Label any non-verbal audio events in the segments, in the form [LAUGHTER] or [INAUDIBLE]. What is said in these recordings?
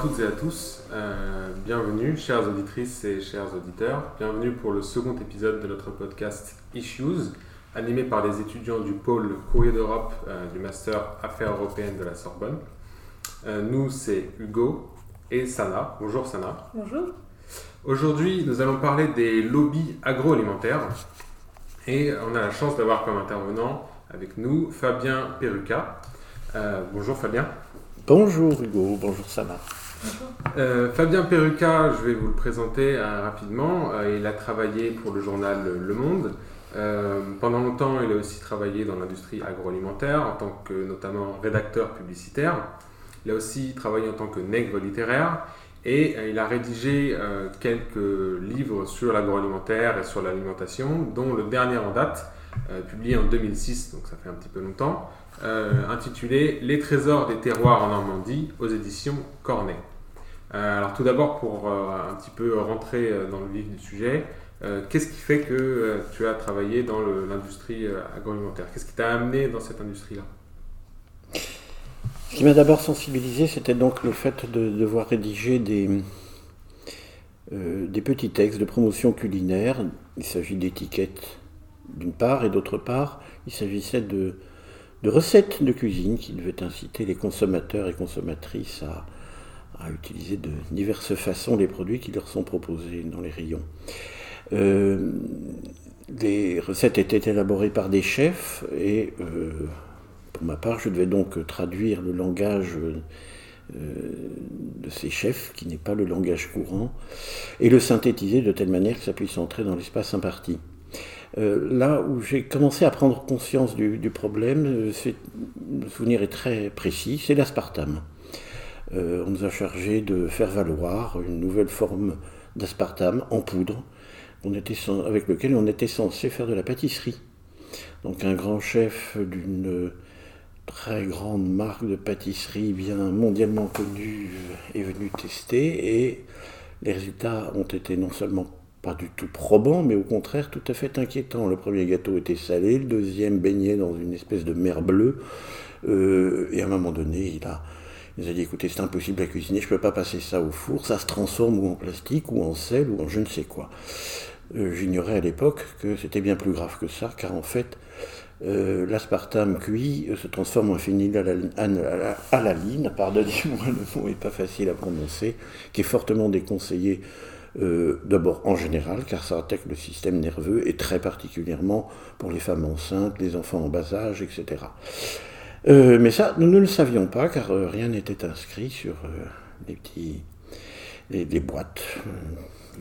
à toutes et à tous, euh, bienvenue chères auditrices et chers auditeurs, bienvenue pour le second épisode de notre podcast Issues, animé par les étudiants du pôle Courrier d'Europe euh, du Master Affaires européennes de la Sorbonne. Euh, nous, c'est Hugo et Sana. Bonjour Sana. Bonjour. Aujourd'hui, nous allons parler des lobbies agroalimentaires et on a la chance d'avoir comme intervenant avec nous Fabien Perruca. bonjour Fabien. Bonjour Hugo, bonjour Sana. Euh, Fabien Perruca, je vais vous le présenter euh, rapidement. Euh, il a travaillé pour le journal Le Monde. pendant longtemps, il a aussi travaillé dans l'industrie agroalimentaire en tant que notamment rédacteur publicitaire. Il a aussi travaillé en tant que nègre littéraire et il a rédigé quelques livres sur l'agroalimentaire et sur l'alimentation, dont le dernier en date, publié en 2006, donc ça fait un petit peu longtemps, intitulé Les trésors des terroirs en Normandie aux éditions Cornet. Euh, alors tout d'abord pour euh, un petit peu rentrer dans le vif du sujet, qu'est-ce qui fait que tu as travaillé dans l'industrie agroalimentaire? Qu'est-ce qui t'a amené dans cette industrie-là? Ce qui m'a d'abord sensibilisé, c'était donc le fait de devoir rédiger des, des petits textes de promotion culinaire. Il s'agit d'étiquettes d'une part, et d'autre part, il s'agissait de, de recettes de cuisine qui devaient inciter les consommateurs et consommatrices à, utiliser de diverses façons les produits qui leur sont proposés dans les rayons. Euh, les recettes étaient élaborées par des chefs et euh, pour ma part, je devais donc traduire le langage euh, de ces chefs, qui n'est pas le langage courant, et le synthétiser de telle manière que ça puisse entrer dans l'espace imparti. Là où j'ai commencé à prendre conscience du, problème, euh, le souvenir est très précis, c'est l'aspartame. Euh, on nous a chargé de faire valoir une nouvelle forme d'aspartame en poudre, avec lequel on était censé faire de la pâtisserie. Donc un grand chef d'une très grande marque de pâtisserie bien mondialement connue est venu tester et les résultats ont été non seulement pas du tout probant, mais au contraire tout à fait inquiétant. Le premier gâteau était salé, le deuxième baignait dans une espèce de mer bleue, euh, et à un moment donné, il a, il a dit écoutez, c'est impossible à cuisiner, je ne peux pas passer ça au four, ça se transforme ou en plastique, ou en sel, ou en je ne sais quoi. Euh, j'ignorais à l'époque que c'était bien plus grave que ça, car en fait, euh, l'aspartame cuit se transforme en phénylalanine, pardonnez-moi, le mot n'est pas facile à prononcer, qui est fortement déconseillé euh, d'abord en général, car ça attaque le système nerveux, et très particulièrement pour les femmes enceintes, les enfants en bas âge, etc. Euh, mais ça, nous ne le savions pas, car euh, rien n'était inscrit sur les petits, les boîtes.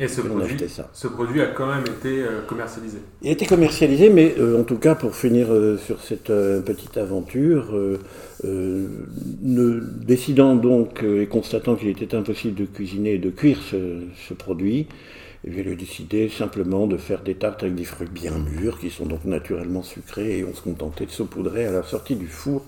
Et ce produit, ce produit, a quand même été euh, commercialisé. Il a été commercialisé, mais euh, en tout cas, pour finir euh, sur cette petite aventure, ne, décidant donc et constatant qu'il était impossible de cuisiner et de cuire ce, produit, eh décidé simplement de faire des tartes avec des fruits bien mûrs, qui sont donc naturellement sucrés, et on se contentait de saupoudrer à la sortie du four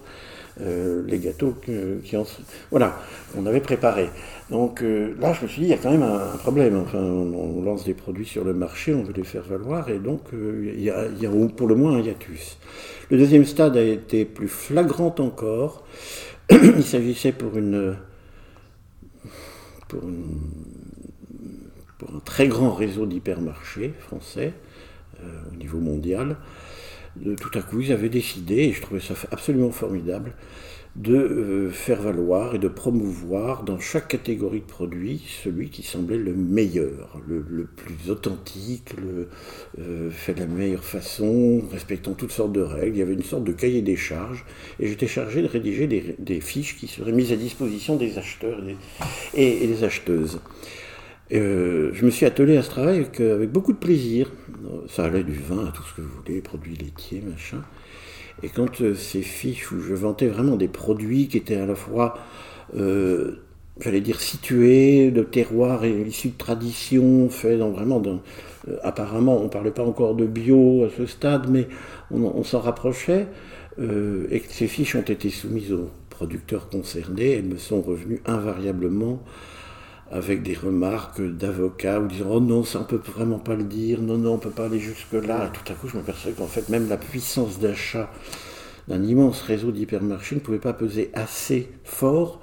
euh, les gâteaux qui en... Voilà, on avait préparé. Donc euh, là, je me suis dit, il y a quand même un, problème. Enfin, on, lance des produits sur le marché, on veut les faire valoir, et donc euh, il, y a, pour le moins un hiatus. Le deuxième stade a été plus flagrant encore. [CLEARS THROAT] il s'agissait pour une, pour un très grand réseau d'hypermarchés français au niveau mondial tout à coup, ils avaient décidé, et je trouvais ça absolument formidable, de euh, faire valoir et de promouvoir dans chaque catégorie de produits celui qui semblait le meilleur, le, plus authentique, le, euh, fait de la meilleure façon, respectant toutes sortes de règles. Il y avait une sorte de cahier des charges et j'étais chargé de rédiger des, fiches qui seraient mises à disposition des acheteurs et des acheteuses. Euh, je me suis attelé à ce travail avec, beaucoup de plaisir. Ça allait du vin à tout ce que vous voulez, produits laitiers, machin. Et quand euh, ces fiches où je vantais vraiment des produits qui étaient à la fois, euh, j'allais dire, situés de terroir et issus de tradition, faits dans vraiment apparemment, on ne parlait pas encore de bio à ce stade, mais on, on s'en rapprochait, et que ces fiches ont été soumises aux producteurs concernés, elles me sont revenues invariablement avec des remarques d'avocats ou disant oh non ça on peut vraiment pas le dire non non on peut pas aller jusque là et tout à coup je m'aperçois qu'en fait même la puissance d'achat d'un immense réseau d'hypermarchés ne pouvait pas peser assez fort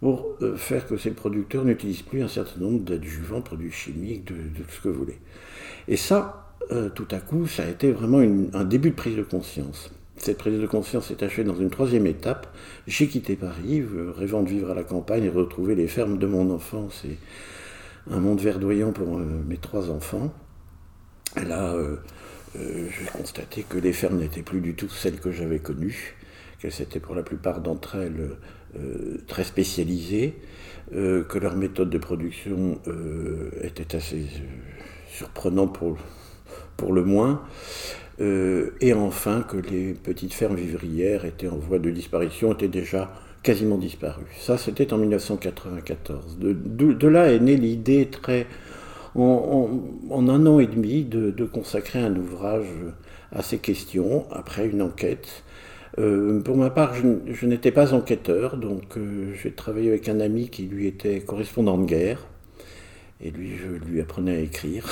pour euh, faire que ces producteurs n'utilisent plus un certain nombre d'adjuvants, produits chimiques, de, tout ce que vous voulez. Et ça, euh, tout à coup, ça a été vraiment un début de prise de conscience. Cette prise de conscience s'est achevée dans une troisième étape. J'ai quitté Paris, rêvant de vivre à la campagne et retrouver les fermes de mon enfance et un monde verdoyant pour mes trois enfants. Là, j'ai constaté que les fermes n'étaient plus du tout celles que j'avais connues, qu'elles étaient pour la plupart d'entre elles euh, très spécialisées, euh, que leur méthode de production euh, était assez surprenante pour le moins, et enfin que les petites fermes vivrières étaient en voie de disparition, étaient déjà quasiment disparues. Ça, c'était en 1994. De, là est née l'idée très, en, un an et demi, de, de consacrer un ouvrage à ces questions, après une enquête euh, pour ma part, je, n'étais pas enquêteur, donc euh, j'ai travaillé avec un ami qui lui était correspondant de guerre, et lui, je lui apprenais à écrire,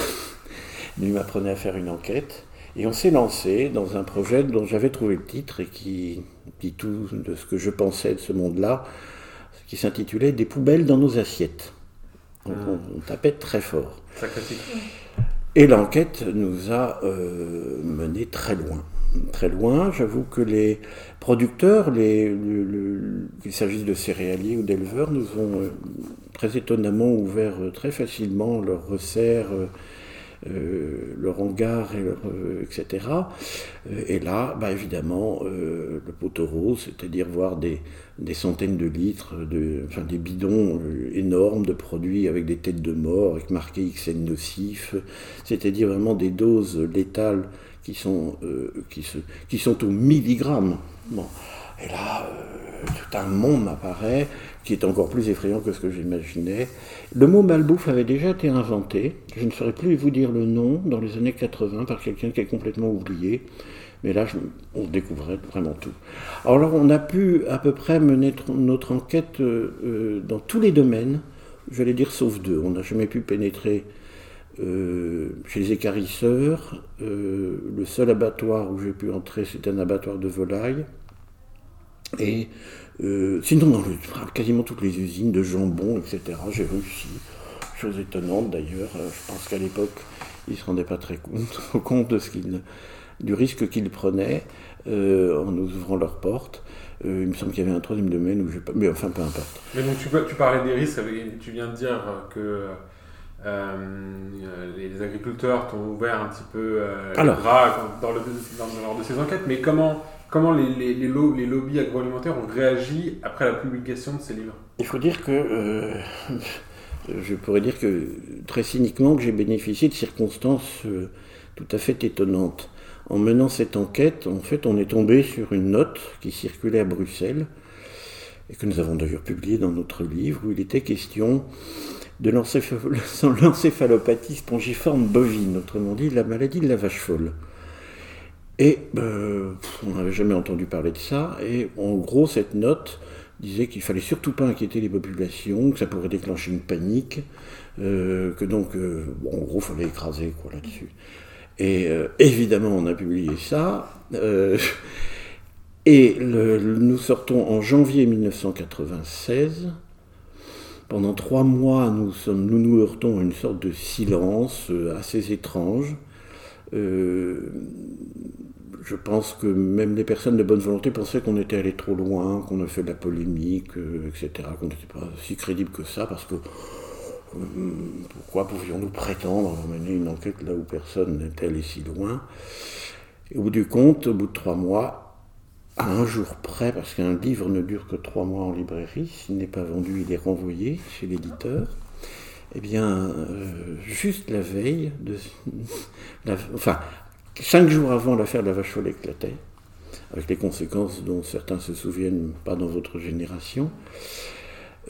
[LAUGHS] lui m'apprenait à faire une enquête, et on s'est lancé dans un projet dont j'avais trouvé le titre et qui dit tout de ce que je pensais de ce monde-là, qui s'intitulait Des poubelles dans nos assiettes. Donc ah. on, tapait très fort. Et l'enquête nous a euh, mené très loin très loin. J'avoue que les producteurs, qu'il s'agisse de céréaliers ou d'éleveurs, nous ont euh, très étonnamment ouvert euh, très facilement leurs resserres, euh, leur hangar, etc. Et là, bah, évidemment, le poteau c'est-à-dire voir des, centaines de litres, de, enfin des bidons énormes de produits avec des têtes de mort, avec marqué XN nocif, c'est-à-dire vraiment des doses létales qui sont, euh, qui, se, qui sont au milligramme. Bon. Et là, euh, tout un monde m'apparaît qui est encore plus effrayant que ce que j'imaginais. Le mot malbouffe avait déjà été inventé. Je ne saurais plus vous dire le nom dans les années 80 par quelqu'un qui est complètement oublié. Mais là, on découvrait vraiment tout. Alors, on a pu à peu près mener notre enquête euh, dans tous les domaines, je vais dire sauf deux. On n'a jamais pu pénétrer euh, chez les écarisseurs, euh, le seul abattoir où j'ai pu entrer, c'était un abattoir de volailles. Et euh, sinon, dans quasiment toutes les usines de jambon, etc., j'ai réussi. Chose étonnante d'ailleurs. Je pense qu'à l'époque, ils ne se rendaient pas très compte, [LAUGHS] compte de ce du risque qu'ils prenaient en nous ouvrant leurs portes. il me semble qu'il y avait un troisième domaine où j'ai pas. Mais enfin, peu importe. Mais donc, tu, tu parlais des risques, tu viens de dire que euh, les agriculteurs t'ont ouvert un petit peu euh, les bras dans, le, lors de ces enquêtes, mais comment, comment les, lobbies agroalimentaires ont réagi après la publication de ces livres Il faut dire que, euh, je pourrais dire que très cyniquement, que j'ai bénéficié de circonstances tout à fait étonnantes. En menant cette enquête, en fait, on est tombé sur une note qui circulait à Bruxelles, et que nous avons d'ailleurs publiée dans notre livre, où il était question de [LAUGHS] l'encéphalopathie spongiforme bovine, autrement dit la maladie de la vache folle. Et euh, on n'avait jamais entendu parler de ça, et en gros cette note disait qu'il fallait surtout pas inquiéter les populations, que ça pourrait déclencher une panique, euh, que donc, euh, en gros, il fallait écraser quoi là-dessus. Et évidemment, on a publié ça. [LAUGHS] et nous sortons en janvier 1996 pendant trois mois, nous, nous nous heurtons à une sorte de silence assez étrange. Euh, je pense que même les personnes de bonne volonté pensaient qu'on était allé trop loin, qu'on a fait de la polémique, euh, etc., qu'on n'était pas si crédible que ça, parce que pourquoi pouvions-nous prétendre mener une enquête là où personne n'était allé si loin? Et au bout du compte, au bout de trois mois, à un jour près, parce qu'un livre ne dure que trois mois en librairie, s'il n'est pas vendu, il est renvoyé chez l'éditeur. Eh bien, euh, juste la veille, [LAUGHS] enfin, cinq jours avant l'affaire de la vache folle éclatait, avec les conséquences dont certains se souviennent pas dans votre génération,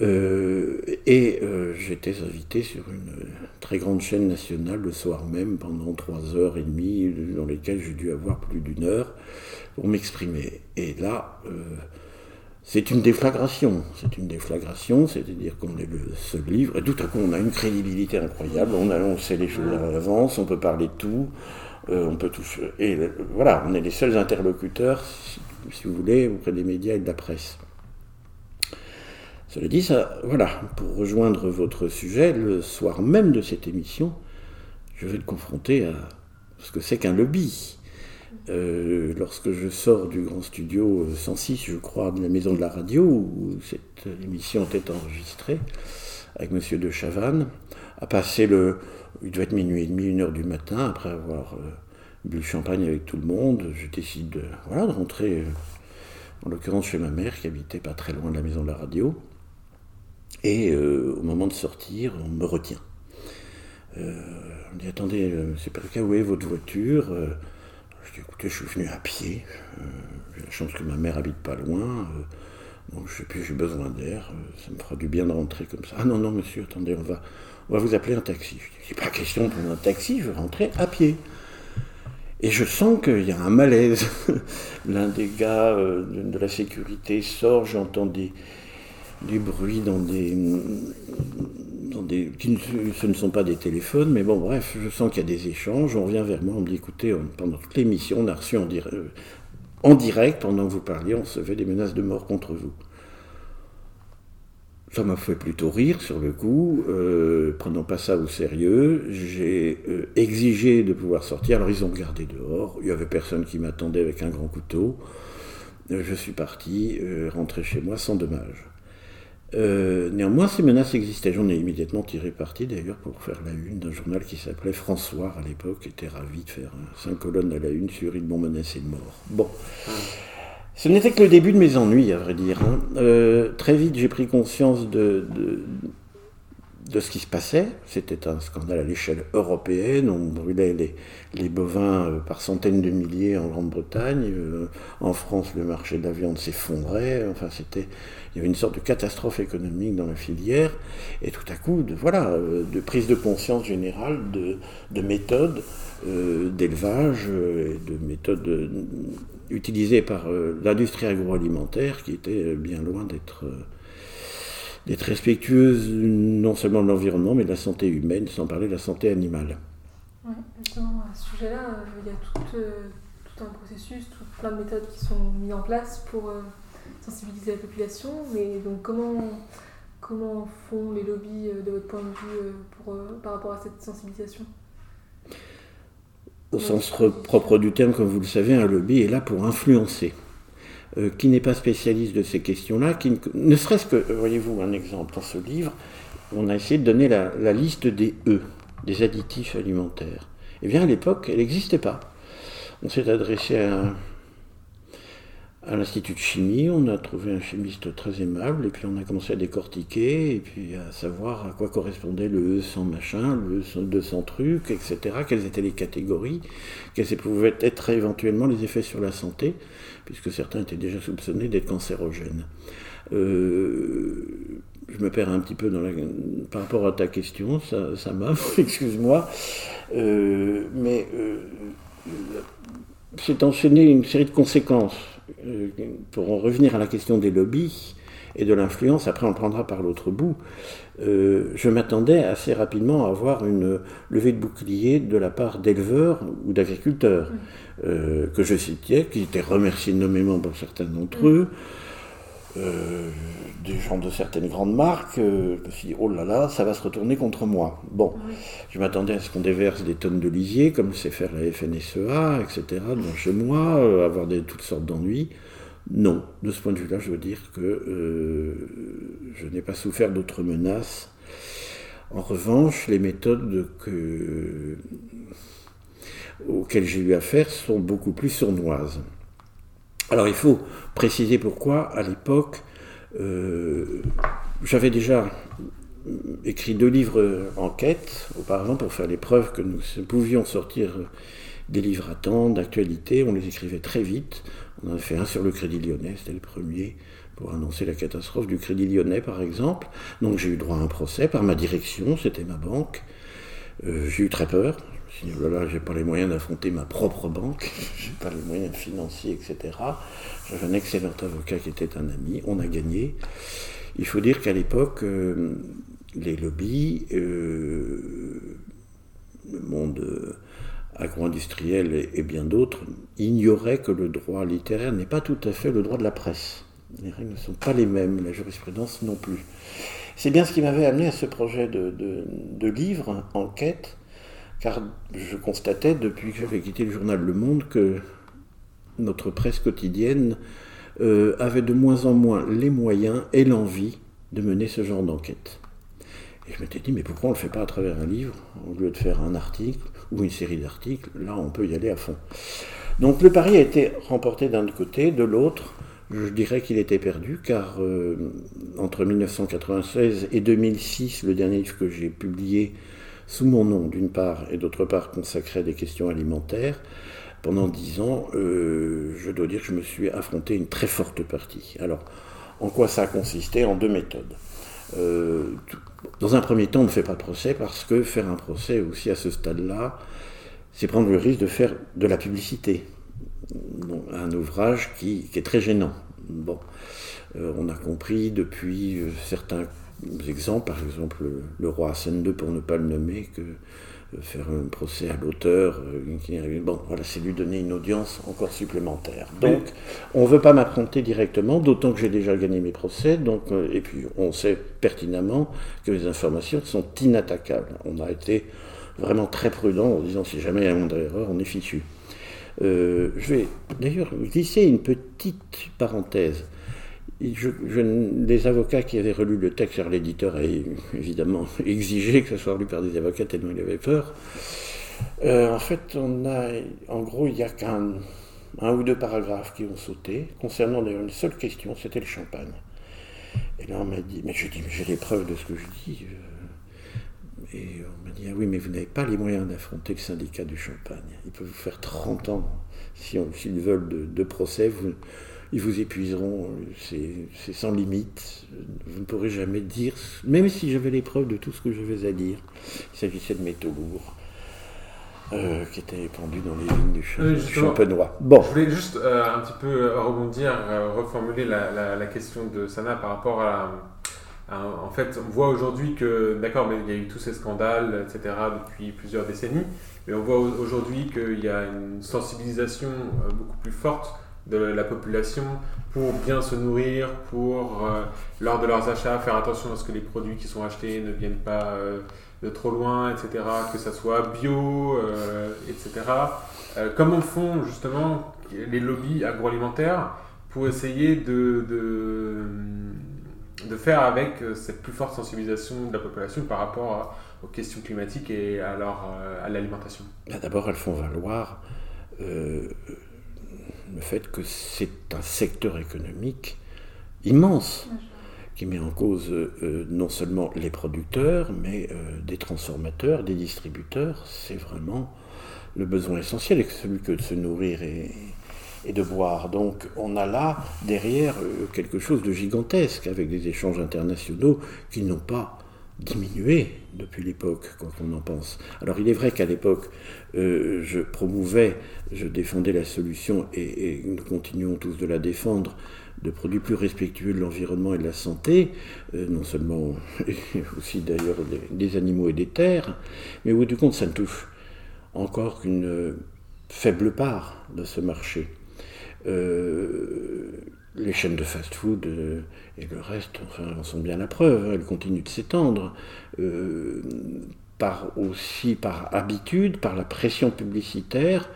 euh, et euh, j'étais invité sur une très grande chaîne nationale le soir même pendant trois heures et demie, dans lesquelles j'ai dû avoir plus d'une heure pour m'exprimer. Et là, c'est une déflagration. C'est une déflagration, c'est-à-dire qu'on est le seul livre, et tout à coup on a une crédibilité incroyable, on, sait les choses à l'avance, on peut parler de tout, on peut tout. Et voilà, on est les seuls interlocuteurs, si vous voulez, auprès des médias et de la presse. Cela dit, ça, voilà, pour rejoindre votre sujet, le soir même de cette émission, je vais le confronter à ce que c'est qu'un lobby. Euh, lorsque je sors du grand studio 106, je crois, de la maison de la radio, où cette émission était enregistrée, avec Monsieur de Chavannes, à passer le. Il devait être minuit et demi, une heure du matin, après avoir euh, bu le champagne avec tout le monde, je décide de, voilà, de rentrer, euh, en l'occurrence chez ma mère, qui habitait pas très loin de la maison de la radio. Et au moment de sortir, on me retient. on me dit Attendez, c'est pas le cas, où est votre voiture? Écoutez, je suis venu à pied. Euh, j'ai la chance que ma mère habite pas loin. Euh, donc je sais plus, j'ai besoin d'air. Euh, ça me fera du bien de rentrer comme ça. Ah non, non, monsieur, attendez, on va, on va vous appeler un taxi. Je dis, pas question de prendre un taxi, je vais rentrer à pied. Et je sens qu'il y a un malaise. [LAUGHS] L'un des gars de la sécurité sort, j'entends des, des bruits dans des, ce ne sont pas des téléphones, mais bon, bref, je sens qu'il y a des échanges. On vient vers moi, on me dit écoutez, pendant toute l'émission, on a reçu en, euh, en, direct, pendant que vous parliez, on se fait des menaces de mort contre vous. Ça m'a fait plutôt rire sur le coup, euh, prenant pas ça au sérieux. J'ai euh, exigé de pouvoir sortir. Alors ils ont gardé dehors. Il y avait personne qui m'attendait avec un grand couteau. je suis parti, rentré chez moi sans dommage. Euh, néanmoins, ces menaces existaient. J'en ai immédiatement tiré parti d'ailleurs pour faire la une d'un journal qui s'appelait François à l'époque, était ravi de faire cinq colonnes à la une sur Ils m'ont menacé de mort. Bon. Ce n'était que le début de mes ennuis, à vrai dire. Hein. Euh, très vite, j'ai pris conscience de, de ce qui se passait. C'était un scandale à l'échelle européenne. On brûlait les, les bovins euh, par centaines de milliers en Grande-Bretagne. En France, le marché de la viande s'effondrait. Enfin, c'était, il y avait une sorte de catastrophe économique dans la filière. Et tout à coup, de, voilà, euh, de prise de conscience générale de, de méthodes d'élevage, de méthodes utilisées par l'industrie agroalimentaire qui était bien loin d'être d'être respectueuse non seulement de l'environnement, mais de la santé humaine, sans parler de la santé animale. Justement, à ce sujet-là, euh, il y a tout, euh, un processus, tout, plein de méthodes qui sont mises en place pour euh, sensibiliser la population. Mais donc, comment, comment font les lobbies, de votre point de vue, pour, par rapport à cette sensibilisation? Au sens propre du terme, comme vous le savez, un lobby est là pour influencer. Euh, qui n'est pas spécialiste de ces questions-là, qui ne, serait-ce que, voyez-vous, un exemple dans ce livre, on a essayé de donner la, liste des E, des additifs alimentaires. Eh bien, à l'époque, elle n'existait pas. On s'est adressé à, à l'Institut de chimie, on a trouvé un chimiste très aimable, et puis on a commencé à décortiquer, et puis à savoir à quoi correspondait le E100 machin, le E200 truc, etc., quelles étaient les catégories, quels pouvaient être éventuellement les effets sur la santé, puisque certains étaient déjà soupçonnés d'être cancérogènes. Euh, je me perds un petit peu dans la, par rapport à ta question, ça, ça m'a, [LAUGHS] excuse-moi, euh, mais euh, c'est enchaîné une série de conséquences. Euh, pour en revenir à la question des lobbies et de l'influence, après on prendra par l'autre bout, euh, je m'attendais assez rapidement à avoir une levée de bouclier de la part d'éleveurs ou d'agriculteurs euh, que je citais, qui étaient remerciés nommément par certains d'entre eux. Euh, des gens de certaines grandes marques, euh, je me suis dit, oh là là, ça va se retourner contre moi. Bon, je m'attendais à ce qu'on déverse des tonnes de lisier, comme sait faire la FNSEA, etc., dans chez moi, euh, avoir des, toutes sortes d'ennuis. Non, de ce point de vue-là, je veux dire que je n'ai pas souffert d'autres menaces. En revanche, les méthodes que, auxquelles j'ai eu affaire sont beaucoup plus sournoises. Alors il faut préciser pourquoi, à l'époque, euh, j'avais déjà écrit deux livres enquête auparavant pour faire les preuves que nous pouvions sortir des livres à temps, d'actualité. On les écrivait très vite. On en a fait un sur le Crédit Lyonnais, c'était le premier, pour annoncer la catastrophe du Crédit Lyonnais, par exemple. Donc j'ai eu droit à un procès par ma direction, c'était ma banque. Euh, j'ai eu très peur. Je dit, oh là là, j'ai pas les moyens d'affronter ma propre banque, [LAUGHS] j'ai pas les moyens financiers, etc. J'avais un excellent avocat qui était un ami, on a gagné. Il faut dire qu'à l'époque, euh, les lobbies, euh, le monde euh, agro-industriel et, bien d'autres ignoraient que le droit littéraire n'est pas tout à fait le droit de la presse. Les règles ne sont pas les mêmes, la jurisprudence non plus. C'est bien ce qui m'avait amené à ce projet de, de, livre, enquête, car je constatais depuis que j'avais quitté le journal Le Monde que notre presse quotidienne euh, avait de moins en moins les moyens et l'envie de mener ce genre d'enquête. Et je m'étais dit, mais pourquoi on ne le fait pas à travers un livre, au lieu de faire un article ou une série d'articles Là, on peut y aller à fond. Donc le pari a été remporté d'un côté, de l'autre, je dirais qu'il était perdu, car euh, entre 1996 et 2006, le dernier livre que j'ai publié sous mon nom, d'une part, et d'autre part consacré à des questions alimentaires, pendant dix ans, euh, je dois dire que je me suis affronté une très forte partie. Alors, en quoi ça a consisté? En deux méthodes. Euh, dans un premier temps, on ne fait pas de procès parce que faire un procès aussi à ce stade-là, c'est prendre le risque de faire de la publicité. un ouvrage qui, est très gênant. Euh, on a compris depuis certains exemples, par exemple le, roi Hassan II pour ne pas le nommer, que faire un procès à l'auteur, euh, bon, voilà, c'est lui donner une audience encore supplémentaire. Donc, on ne veut pas m'affronter directement, d'autant que j'ai déjà gagné mes procès, donc, euh, et puis on sait pertinemment que les informations sont inattaquables. On a été vraiment très prudent en disant si jamais il y a un moindre erreur, on est fichu. Euh, je vais d'ailleurs glisser une petite parenthèse les avocats qui avaient relu le texte, car l'éditeur a évidemment [LAUGHS] exigé que ce soit lu par des avocats tellement il avait peur. Euh, en fait, on en gros, il n'y a qu'un un ou deux paragraphes qui ont sauté, concernant d'ailleurs une seule question, c'était le champagne. Et là, on m'a dit, mais je dis, j'ai les preuves de ce que je dis. Euh. et on m'a dit, ah oui, mais vous n'avez pas les moyens d'affronter le syndicat du champagne. Il peut vous faire 30 ans, s'ils veulent, de, de procès. Vous, ils vous épuiseront, c'est sans limite. Vous ne pourrez jamais dire, même si j'avais les preuves de tout ce que je vais à dire, il s'agissait de métaux lourds. Euh, qui étaient pendus dans les lignes du, champenois. Bon. Je voulais juste euh, un petit peu euh, rebondir, reformuler la, question de Sana par rapport à, En fait, on voit aujourd'hui que, d'accord, mais il y a eu tous ces scandales, etc., depuis plusieurs décennies, mais on voit aujourd'hui qu'il y a une sensibilisation beaucoup plus forte de la population pour bien se nourrir, pour, euh, lors de leurs achats, faire attention à ce que les produits qui sont achetés ne viennent pas euh, de trop loin, etc., que ça soit bio, euh, etc. comment font justement les lobbies agroalimentaires pour essayer de, de, faire avec cette plus forte sensibilisation de la population par rapport aux questions climatiques et à, à l'alimentation D'abord, elles font valoir le fait que c'est un secteur économique immense qui met en cause euh, non seulement les producteurs, mais euh, des transformateurs, des distributeurs. C'est vraiment le besoin essentiel, celui que de se nourrir et, de boire. Donc on a là derrière euh, quelque chose de gigantesque, avec des échanges internationaux qui n'ont pas diminué depuis l'époque, quand on en pense. Alors il est vrai qu'à l'époque, euh, je promouvais, je défendais la solution, et, nous continuons tous de la défendre, de produits plus respectueux de l'environnement et de la santé, euh, non seulement, [LAUGHS] aussi d'ailleurs des, animaux et des terres, mais au bout du compte, ça ne touche encore qu'une faible part de ce marché. Euh, les chaînes de fast-food euh, et le reste enfin, en sont bien la preuve. Hein. elles continuent de s'étendre. Euh, par aussi par habitude, par la pression publicitaire,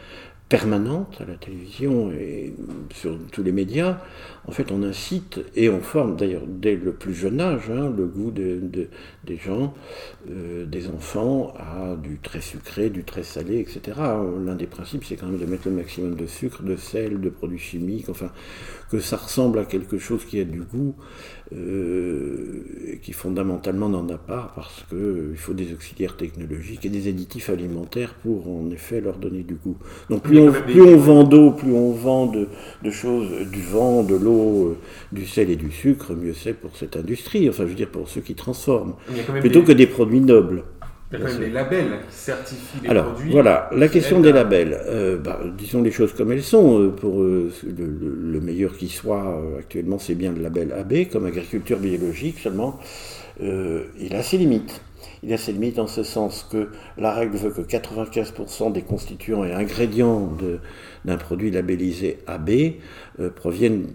permanente à la télévision et sur tous les médias, en fait, on incite et on forme, d'ailleurs, dès le plus jeune âge, hein, le goût de, des gens, euh, des enfants, à du très sucré, du très salé, etc. L'un des principes, c'est quand même de mettre le maximum de sucre, de sel, de produits chimiques, enfin, que ça ressemble à quelque chose qui a du goût, euh, qui fondamentalement n'en a pas, parce qu'il euh, faut des auxiliaires technologiques et des additifs alimentaires pour, en effet, leur donner du goût. Donc, plus on, plus on vend d'eau, plus on vend de, de choses, du vent, de l'eau, euh, du sel et du sucre, mieux c'est pour cette industrie, enfin je veux dire pour ceux qui transforment, plutôt que des produits nobles. Il y a quand même des labels qui certifient les Alors, produits. Voilà, la question des labels. Euh, bah, disons les choses comme elles sont. Euh, pour le, meilleur qui soit, actuellement, c'est bien le label AB, comme agriculture biologique, seulement il a ses limites. Il a ses limites en ce sens que la règle veut que 95% des constituants et ingrédients d'un produit labellisé AB proviennent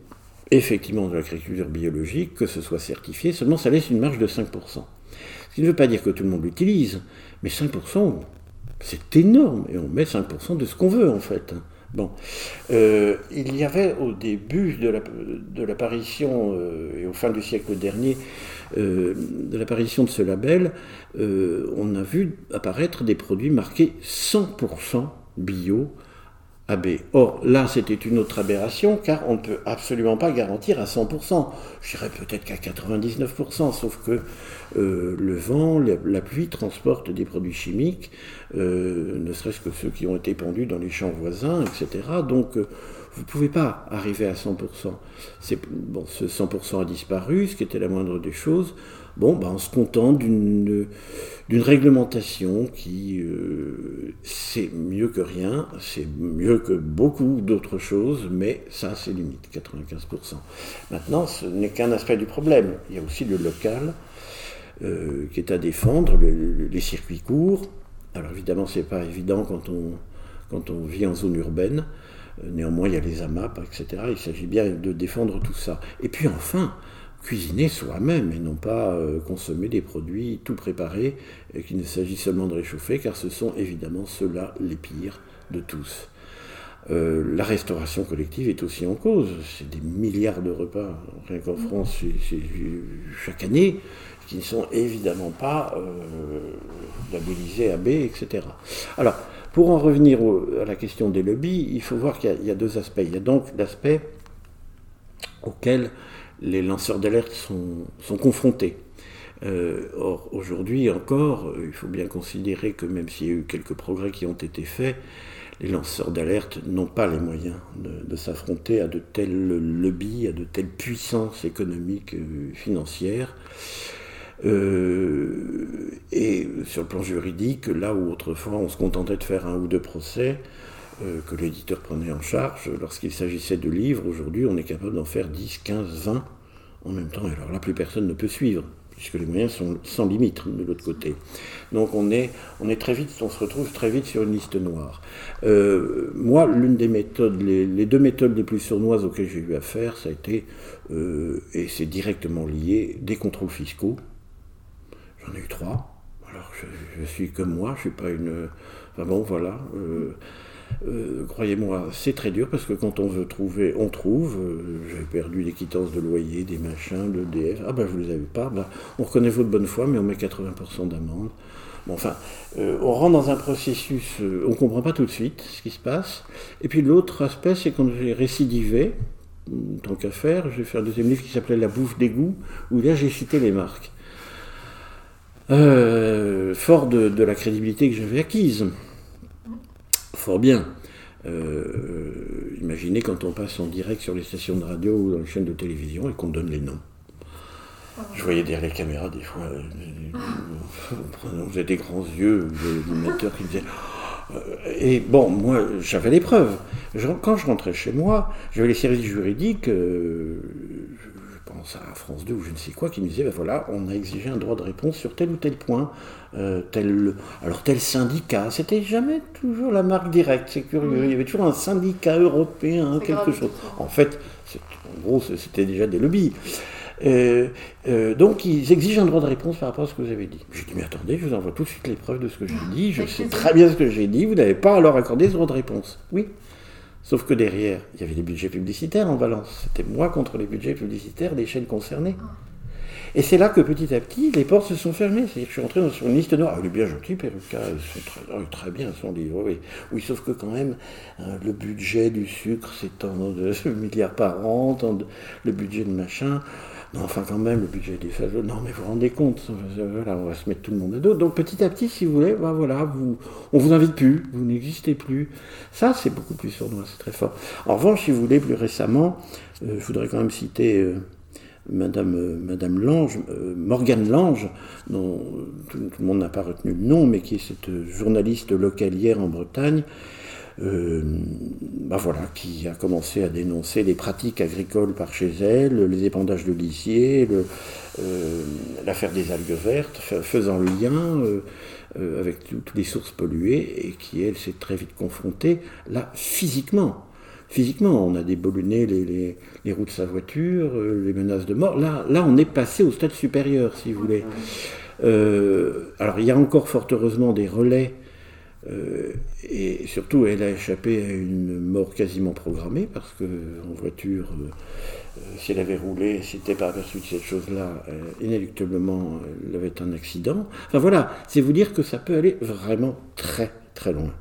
effectivement de l'agriculture biologique, que ce soit certifié, seulement ça laisse une marge de 5%. Ce qui ne veut pas dire que tout le monde l'utilise, mais 5%, c'est énorme, et on met 5% de ce qu'on veut en fait. Bon, euh, il y avait au début de l'apparition, euh, et au fin du siècle dernier, euh, de l'apparition de ce label, on a vu apparaître des produits marqués 100% bio Or, là, c'était une autre aberration, car on ne peut absolument pas garantir à 100%. Je dirais peut-être qu'à 99%, sauf que euh, le vent, la, pluie transportent des produits chimiques, euh, ne serait-ce que ceux qui ont été pendus dans les champs voisins, etc. Donc, euh, vous ne pouvez pas arriver à 100%. Bon, ce 100% a disparu, ce qui était la moindre des choses. Bon, ben, on se contente d'une réglementation qui, euh, c'est mieux que rien, c'est mieux que beaucoup d'autres choses, mais ça, c'est limite, 95%. Maintenant, ce n'est qu'un aspect du problème. Il y a aussi le local euh, qui est à défendre, les circuits courts. Alors évidemment, c'est pas évident quand on, quand on vit en zone urbaine. Euh, néanmoins, il y a les AMAP, etc. Il s'agit bien de défendre tout ça. Et puis enfin, cuisiner soi-même et non pas euh, consommer des produits tout préparés et qu'il ne s'agit seulement de réchauffer, car ce sont évidemment ceux-là les pires de tous. Euh, la restauration collective est aussi en cause. C'est des milliards de repas, rien qu'en France, chaque année, qui ne sont évidemment pas labellisés AB, etc. Alors, pour en revenir à la question des lobbies, il faut voir qu'il y, a deux aspects. Il y a donc l'aspect auquel les lanceurs d'alerte sont, confrontés. Euh, or, aujourd'hui encore, il faut bien considérer que même s'il y a eu quelques progrès qui ont été faits, les lanceurs d'alerte n'ont pas les moyens de, s'affronter à de tels lobbies, à de telles puissances économiques, et financières. Euh, et sur le plan juridique, là où autrefois on se contentait de faire un ou deux procès, euh, que l'éditeur prenait en charge, lorsqu'il s'agissait de livres, aujourd'hui on est capable d'en faire 10, 15, 20 en même temps. Et alors là, plus personne ne peut suivre, puisque les moyens sont sans limite de l'autre côté. Donc on est, on est très vite, on se retrouve très vite sur une liste noire. Euh, moi, l'une des méthodes, les, deux méthodes les plus sournoises auxquelles j'ai eu affaire, ça a été, et c'est directement lié, des contrôles fiscaux J'en ai eu trois. Alors je, suis comme moi, je suis pas une. Enfin bon, voilà. Euh, euh, croyez-moi, c'est très dur parce que quand on veut trouver, on trouve. Euh, j'ai perdu des quittances de loyer, des machins, le DF. Ah ben je ne les avais pas. Ben, on reconnaît votre bonne foi, mais on met 80% d'amende. Bon, enfin, on rentre dans un processus, on ne comprend pas tout de suite ce qui se passe. Et puis l'autre aspect, c'est quand j'ai récidivé, tant qu'à faire, j'ai fait un deuxième livre qui s'appelait La bouffe d'égout, où là j'ai cité les marques. Euh, fort de, la crédibilité que j'avais acquise. Fort bien. Euh, imaginez quand on passe en direct sur les stations de radio ou dans les chaînes de télévision et qu'on donne les noms. Je voyais derrière les caméras des fois, on faisait des grands yeux, des animateurs qui disaient. Euh, et bon, moi, j'avais les preuves. Quand je rentrais chez moi, j'avais les services juridiques, France 2 ou je ne sais quoi, qui me disait, ben voilà, on a exigé un droit de réponse sur tel ou tel point, euh, tel, alors tel syndicat, c'était jamais toujours la marque directe, c'est curieux, il y avait toujours un syndicat européen, quelque chose. En fait, en gros, c'était déjà des lobbies. Euh, euh, donc ils exigent un droit de réponse par rapport à ce que vous avez dit. J'ai dit mais attendez, je vous envoie tout de suite les preuves de ce que j'ai dit, je sais très bien ce que j'ai dit, vous n'avez pas à leur accorder ce droit de réponse. Oui, Sauf que derrière, il y avait des budgets publicitaires en balance. C'était moi contre les budgets publicitaires des chaînes concernées. Et c'est là que petit à petit, les portes se sont fermées. C'est-à-dire que je suis entré sur une liste noire. Ah, il est bien gentil, Perruca, très, oh, très bien son livre. Oui. oui, sauf que quand même, hein, le budget du sucre, c'est tant de [LAUGHS] milliards par an, le budget de machin. Enfin, quand même, le budget des phages. Non, mais vous rendez compte, voilà, on va se mettre tout le monde à dos. Donc, petit à petit, si vous voulez, bah, voilà, vous, on vous invite plus, vous n'existez plus. Ça, c'est beaucoup plus sournois, c'est très fort. En revanche, si vous voulez, plus récemment, euh, je voudrais quand même citer euh, Madame, euh, Madame Lange, Morgane Lange, dont tout le monde n'a pas retenu le nom, mais qui est cette journaliste localière en Bretagne, euh, bah voilà, qui a commencé à dénoncer les pratiques agricoles par chez elle, les épandages de lisier, euh, l'affaire des algues vertes, faisant le lien euh, avec toutes les sources polluées, et qui, elle, s'est très vite confrontée, là, physiquement. physiquement. On a déboulonné les, les, roues de sa voiture, les menaces de mort. Là, là, on est passé au stade supérieur, si vous voulez. Alors, il y a encore fort heureusement des relais. Et surtout, elle a échappé à une mort quasiment programmée parce que en voiture, si elle avait roulé, n'était pas aperçue de cette chose-là, inéluctablement, elle avait un accident. Enfin voilà, c'est vous dire que ça peut aller vraiment très très loin.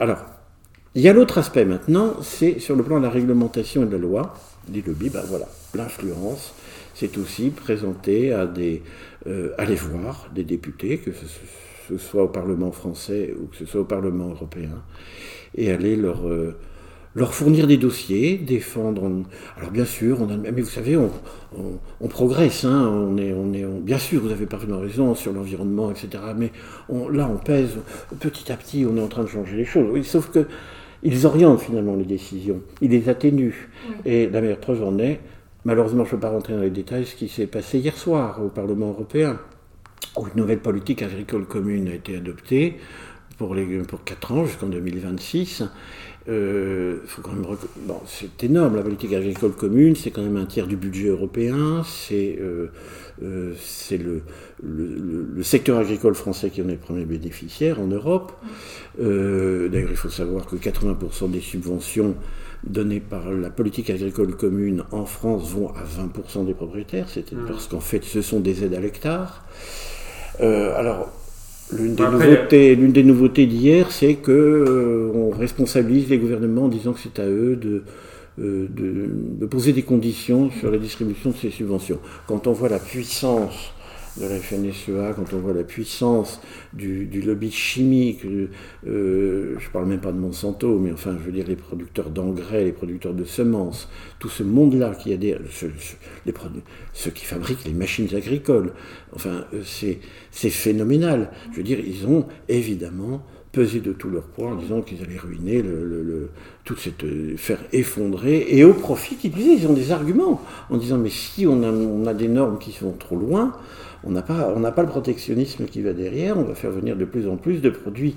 alors, il y a l'autre aspect maintenant, c'est sur le plan de la réglementation et de la loi, des lobbies, ben voilà, l'influence, c'est aussi présenter à des, euh, aller voir des députés, que ce, soit au Parlement français ou que ce soit au Parlement européen, et aller leur, euh, leur fournir des dossiers, défendre. Alors bien sûr, on a, mais vous savez, on, progresse. Hein, on est, on est, bien sûr, vous avez parfaitement raison sur l'environnement, etc. Mais là, on pèse petit à petit. On est en train de changer les choses. Oui, sauf que ils orientent finalement les décisions, ils les atténuent. Et la meilleure preuve en est, malheureusement je ne peux pas rentrer dans les détails, ce qui s'est passé hier soir au Parlement européen, une nouvelle politique agricole commune a été adoptée pour, les, pour 4 ans jusqu'en 2026. Euh, c'est énorme, la politique agricole commune, c'est quand même un tiers du budget européen, c'est euh, euh, le, le, secteur agricole français qui en est le premier bénéficiaire en Europe. D'ailleurs, il faut savoir que 80% des subventions données par la politique agricole commune en France vont à 20% des propriétaires, c'est mmh. parce qu'en fait ce sont des aides à l'hectare. Alors, L'une des, nouveautés, l'une des nouveautés d'hier, c'est que euh, on responsabilise les gouvernements en disant que c'est à eux de, euh, de, de, poser des conditions sur la distribution de ces subventions. Quand on voit la puissance de la FNSEA, quand on voit la puissance du, lobby chimique, euh, je ne parle même pas de Monsanto, mais enfin, je veux dire les producteurs d'engrais, les producteurs de semences, tout ce monde-là qui a des, ceux qui fabriquent les machines agricoles, enfin, euh, c'est phénoménal. Je veux dire, ils ont évidemment pesé de tout leur poids en disant qu'ils allaient ruiner le, tout cette euh, faire effondrer et au profit qu'ils disaient ils ont des arguments en disant mais si on a, on a des normes qui sont trop loin on n'a pas, pas le protectionnisme qui va derrière, on va faire venir de plus en plus de produits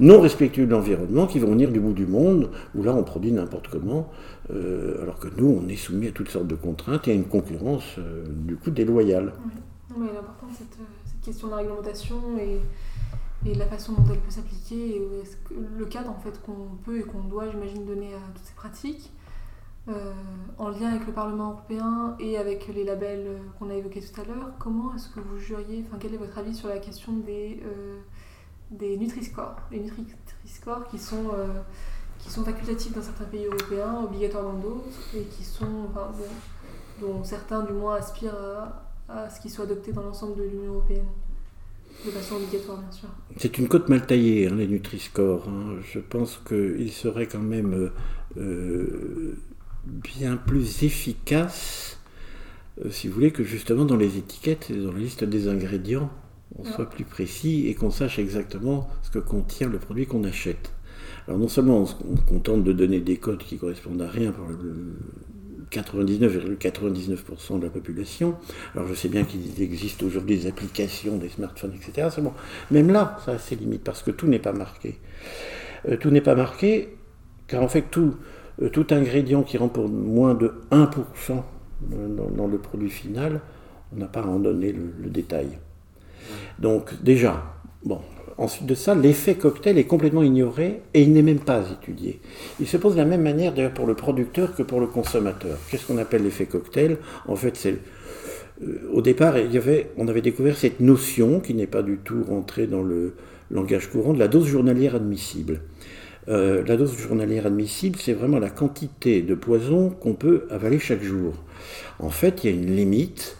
non respectueux de l'environnement qui vont venir du bout du monde, où là on produit n'importe comment, euh, alors que nous on est soumis à toutes sortes de contraintes et à une concurrence euh, du coup déloyale. Oui. l'important cette, cette, question de la réglementation et, et, la façon dont elle peut s'appliquer, et le cadre en fait qu'on peut et qu'on doit, j'imagine, donner à toutes ces pratiques. Euh, en lien avec le Parlement européen et avec les labels euh, qu'on a évoqués tout à l'heure, comment est-ce que vous juriez, enfin quel est votre avis sur la question des, euh, des Nutri-Score Les Nutri-Score qui sont, qui sont facultatifs dans certains pays européens, obligatoires dans d'autres, et qui sont, dont certains du moins aspirent à, ce qu'ils soient adoptés dans l'ensemble de l'Union européenne. De façon obligatoire, bien sûr. C'est une côte mal taillée, hein, les Nutri-Score. Hein. Je pense qu'il serait quand même bien plus efficace, euh, si vous voulez, que justement dans les étiquettes et dans la liste des ingrédients, on soit plus précis et qu'on sache exactement ce que contient le produit qu'on achète. Alors non seulement on se contente de donner des codes qui correspondent à rien pour le 99,99% de la population. Alors je sais bien qu'il existe aujourd'hui des applications, des smartphones, etc. Bon. Même là, ça a ses limites parce que tout n'est pas marqué. Euh, tout n'est pas marqué car en fait tout, tout ingrédient qui pour moins de 1% dans, le produit final, on n'a pas à en donner le, détail. Donc déjà, bon, ensuite de ça, l'effet cocktail est complètement ignoré et il n'est même pas étudié. Il se pose de la même manière d'ailleurs pour le producteur que pour le consommateur. Qu'est-ce qu'on appelle l'effet cocktail? En fait, c'est euh, au départ, on avait découvert cette notion qui n'est pas du tout rentrée dans le langage courant de la dose journalière admissible. Euh, la dose journalière admissible, c'est vraiment la quantité de poison qu'on peut avaler chaque jour. En fait, il y a une limite.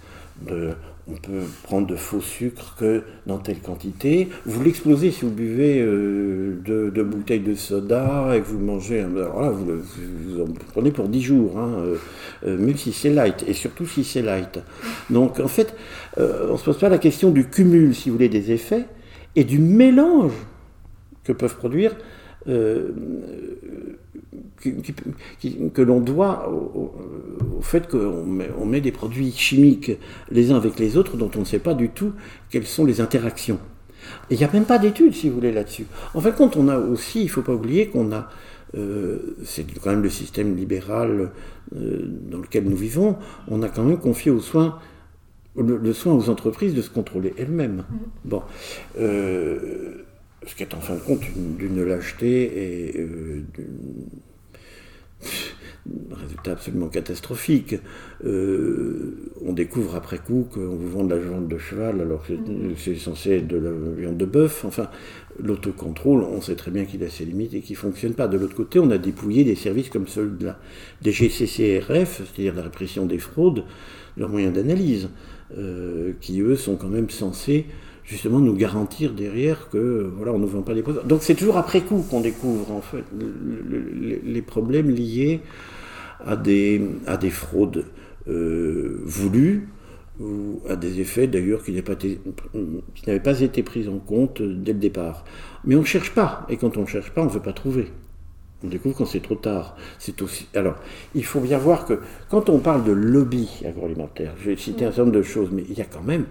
on peut prendre de faux sucres que dans telle quantité. Vous l'explosez si vous buvez euh, deux, bouteilles de soda et que vous mangez. Alors là, vous, en prenez pour 10 jours, hein, euh, même si c'est light, et surtout si c'est light. Donc en fait, on ne se pose pas la question du cumul, si vous voulez, des effets et du mélange que peuvent produire euh, que l'on doit au, fait qu'on met, on met, des produits chimiques les uns avec les autres dont on ne sait pas du tout quelles sont les interactions. Il n'y a même pas d'études, si vous voulez, là-dessus. En fin de compte, on a aussi, il ne faut pas oublier qu'on a, euh, c'est quand même le système libéral euh, dans lequel nous vivons, on a quand même confié aux soins, le, soin aux entreprises de se contrôler elles-mêmes. Mm. Bon. Euh, ce qui est en fin de compte d'une lâcheté et résultat absolument catastrophique. Euh, on découvre après coup qu'on vous vend de la viande de cheval alors que mm. c'est censé être de la viande de bœuf. Enfin, l'autocontrôle, on sait très bien qu'il a ses limites et qu'il ne fonctionne pas. De l'autre côté, on a dépouillé des services comme ceux de la, des GCCRF, c'est-à-dire la répression des fraudes, leurs moyens d'analyse, euh, qui eux sont quand même censés justement nous garantir derrière que voilà on ne vend pas des produits. Donc c'est toujours après coup qu'on découvre en fait les problèmes liés à des, à des fraudes euh, voulues ou à des effets d'ailleurs qui n'avaient pas, été pris en compte dès le départ. Mais on ne cherche pas, et quand on ne cherche pas, on ne veut pas trouver. On découvre quand c'est trop tard. C'est aussi. Alors, il faut bien voir que quand on parle de lobby agroalimentaire, je vais citer un certain nombre de choses, mais il y a quand même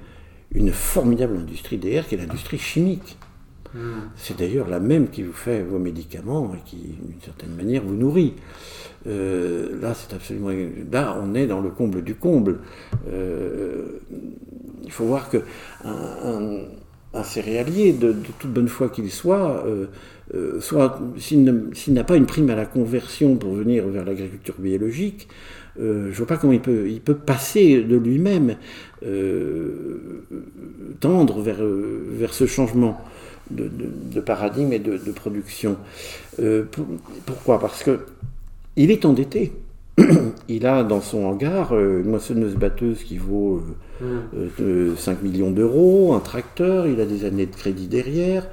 une formidable industrie derrière qui est l'industrie chimique. Hmm. C'est d'ailleurs la même qui vous fait vos médicaments et qui, d'une certaine manière, vous nourrit. Euh, là, c'est absolument. Là, on est dans le comble du comble. Euh, il faut voir que un, céréalier, de, toute bonne foi qu'il soit, euh, soit s'il n'a pas une prime à la conversion pour venir vers l'agriculture biologique, je ne vois pas comment il peut, il peut passer de lui-même, tendre vers, vers ce changement de, paradigme et de, production. pourquoi? Parce que il est endetté. [CLEARS THROAT] Il a dans son hangar euh, une moissonneuse-batteuse qui vaut 5 euh, euh, millions d'euros, un tracteur, il a des années de crédit derrière,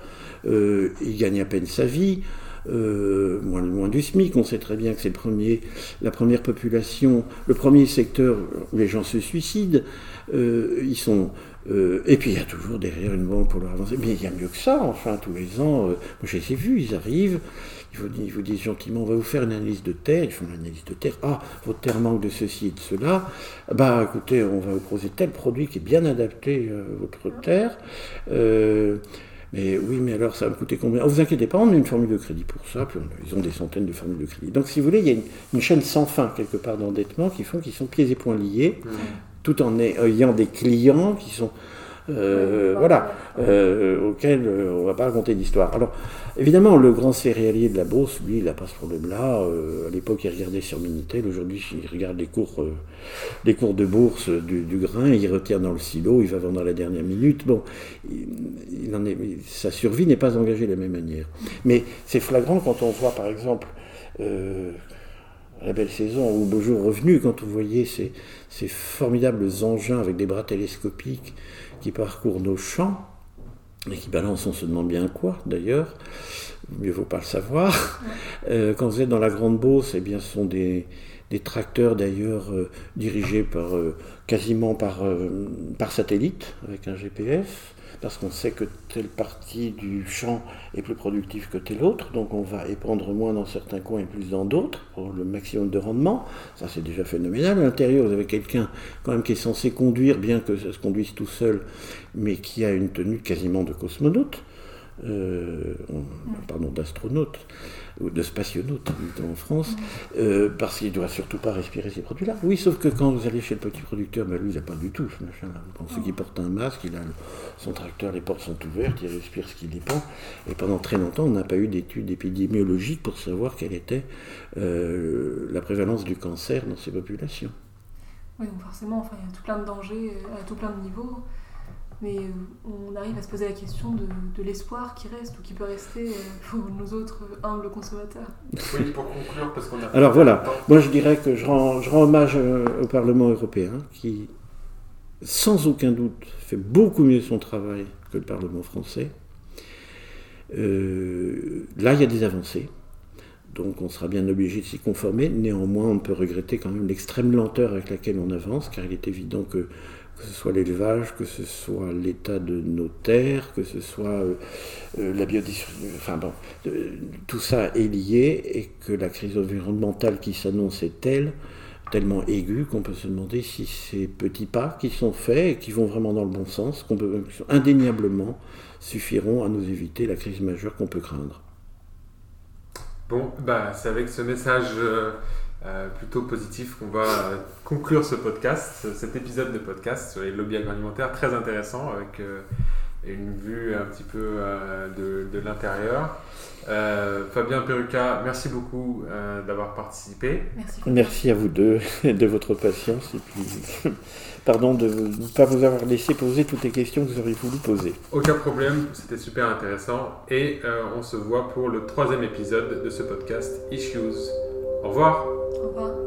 il gagne à peine sa vie. moins, moins, du SMIC. On sait très bien que c'est la première population, le premier secteur où les gens se suicident. ils sont, et puis il y a toujours derrière une banque pour leur avancer. Mais il y a mieux que ça, enfin, tous les ans. moi, je les ai vus, ils arrivent, ils vous, disent gentiment, on va vous faire une analyse de terre, ils font l'analyse de terre, ah, votre terre manque de ceci et de cela, bah écoutez, on va vous proposer tel produit qui est bien adapté à votre terre, euh, mais oui, mais alors ça va me coûter combien? Oh, Vous inquiétez pas, on a une formule de crédit pour ça, puis ils ont des centaines de formules de crédit. Donc si vous voulez, il y a une, chaîne sans fin quelque part d'endettement qui font qu'ils sont pieds et poings liés, mmh. tout en ayant des clients qui sont euh, voilà, euh, auquel euh, on ne va pas raconter d'histoire. Alors, évidemment, le grand céréalier de la Beauce, lui, il n'a pas ce problème-là. à l'époque, il regardait sur Minitel. Aujourd'hui, il regarde les cours, les cours de bourse du, grain, il retient dans le silo, il va vendre à la dernière minute. Bon, il, en est, sa survie n'est pas engagée de la même manière. Mais c'est flagrant quand on voit, par exemple, la belle saison ou Beau jour revenu, quand vous voyez ces, ces formidables engins avec des bras télescopiques qui parcourent nos champs et qui balancent on se demande bien quoi d'ailleurs, mieux vaut pas le savoir. Euh, quand vous êtes dans la Grande Beauce, eh bien, ce sont des, des tracteurs d'ailleurs euh, dirigés par, euh, quasiment par, par satellite avec un GPS parce qu'on sait que telle partie du champ est plus productive que telle autre, donc on va épandre moins dans certains coins et plus dans d'autres pour le maximum de rendement. Ça c'est déjà phénoménal. À l'intérieur, vous avez quelqu'un quand même qui est censé conduire, bien que ça se conduise tout seul, mais qui a une tenue quasiment de cosmonaute. Euh, pardon, d'astronaute ou de spationaute en France, euh, parce qu'il ne doit surtout pas respirer ces produits-là. Oui, sauf que quand vous allez chez le petit producteur, ben lui, il n'a pas du tout ce machin-là. Vous un masque, il a son tracteur, les portes sont ouvertes, il respire ce qu'il dépend. Et pendant très longtemps, on n'a pas eu d'études épidémiologiques pour savoir quelle était euh, la prévalence du cancer dans ces populations. Oui, donc forcément, enfin, il y a tout plein de dangers à tout plein de niveaux mais euh, on arrive à se poser la question de, l'espoir qui reste ou qui peut rester euh, pour nos autres humbles consommateurs. Oui, pour conclure, parce qu'on a... Alors voilà, moi je dirais que je rends, je rends hommage euh, au Parlement européen qui, sans aucun doute, fait beaucoup mieux son travail que le Parlement français. là, il y a des avancées. Donc on sera bien obligé de s'y conformer. Néanmoins, on peut regretter quand même l'extrême lenteur avec laquelle on avance, car il est évident que que ce soit l'élevage, que ce soit l'état de nos terres, que ce soit euh, euh, la biodiversité, enfin bon, tout ça est lié et que la crise environnementale qui s'annonce est telle tellement aigus qu'on peut se demander si ces petits pas qui sont faits et qui vont vraiment dans le bon sens, qu'on peut, indéniablement suffiront à nous éviter la crise majeure qu'on peut craindre. Bon, bah, c'est avec ce message euh, euh, plutôt positif qu'on va euh, conclure ce podcast, cet épisode de podcast sur les lobbies agroalimentaires, très intéressant avec une vue un petit peu de, de l'intérieur. Fabien Perruca, merci beaucoup d'avoir participé. Merci. Merci à vous deux [LAUGHS] de votre patience et puis [LAUGHS] pardon de ne pas vous avoir laissé poser toutes les questions que vous auriez voulu poser. Aucun problème, c'était super intéressant. Et euh, on se voit pour le troisième épisode de ce podcast Issues. Au revoir. Au revoir.